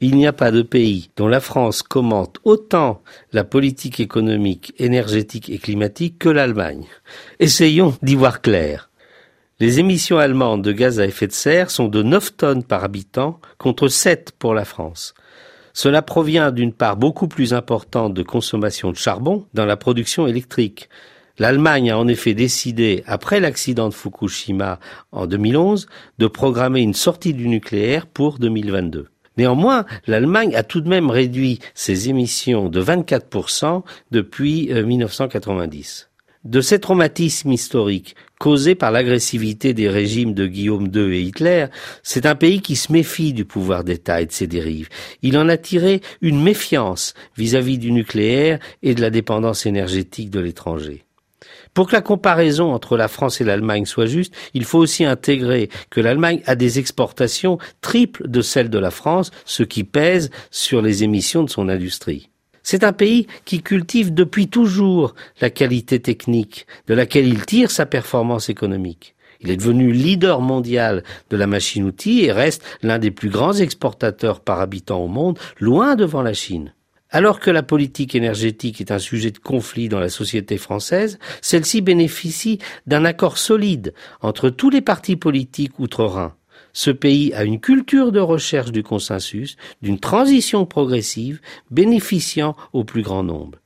Il n'y a pas de pays dont la France commente autant la politique économique, énergétique et climatique que l'Allemagne. Essayons d'y voir clair. Les émissions allemandes de gaz à effet de serre sont de 9 tonnes par habitant contre 7 pour la France. Cela provient d'une part beaucoup plus importante de consommation de charbon dans la production électrique. L'Allemagne a en effet décidé, après l'accident de Fukushima en 2011, de programmer une sortie du nucléaire pour 2022. Néanmoins, l'Allemagne a tout de même réduit ses émissions de 24% depuis 1990. Euh, de ces traumatismes historiques causés par l'agressivité des régimes de Guillaume II et Hitler, c'est un pays qui se méfie du pouvoir d'État et de ses dérives. Il en a tiré une méfiance vis-à-vis -vis du nucléaire et de la dépendance énergétique de l'étranger. Pour que la comparaison entre la France et l'Allemagne soit juste, il faut aussi intégrer que l'Allemagne a des exportations triples de celles de la France, ce qui pèse sur les émissions de son industrie. C'est un pays qui cultive depuis toujours la qualité technique, de laquelle il tire sa performance économique. Il est devenu leader mondial de la machine-outil et reste l'un des plus grands exportateurs par habitant au monde, loin devant la Chine. Alors que la politique énergétique est un sujet de conflit dans la société française, celle-ci bénéficie d'un accord solide entre tous les partis politiques outre-Rhin. Ce pays a une culture de recherche du consensus, d'une transition progressive, bénéficiant au plus grand nombre.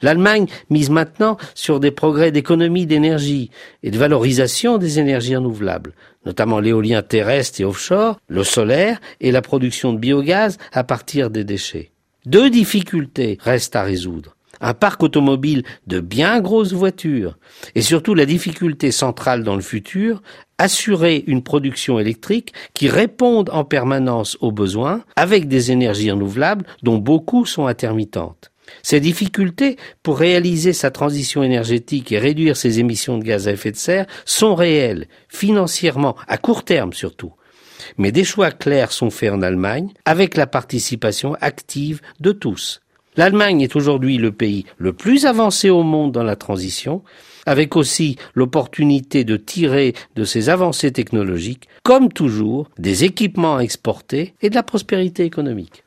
L'Allemagne mise maintenant sur des progrès d'économie d'énergie et de valorisation des énergies renouvelables, notamment l'éolien terrestre et offshore, le solaire et la production de biogaz à partir des déchets. Deux difficultés restent à résoudre. Un parc automobile de bien grosses voitures et surtout la difficulté centrale dans le futur, assurer une production électrique qui réponde en permanence aux besoins avec des énergies renouvelables dont beaucoup sont intermittentes. Ces difficultés pour réaliser sa transition énergétique et réduire ses émissions de gaz à effet de serre sont réelles, financièrement, à court terme surtout. Mais des choix clairs sont faits en Allemagne avec la participation active de tous. L'Allemagne est aujourd'hui le pays le plus avancé au monde dans la transition, avec aussi l'opportunité de tirer de ces avancées technologiques, comme toujours, des équipements exportés et de la prospérité économique.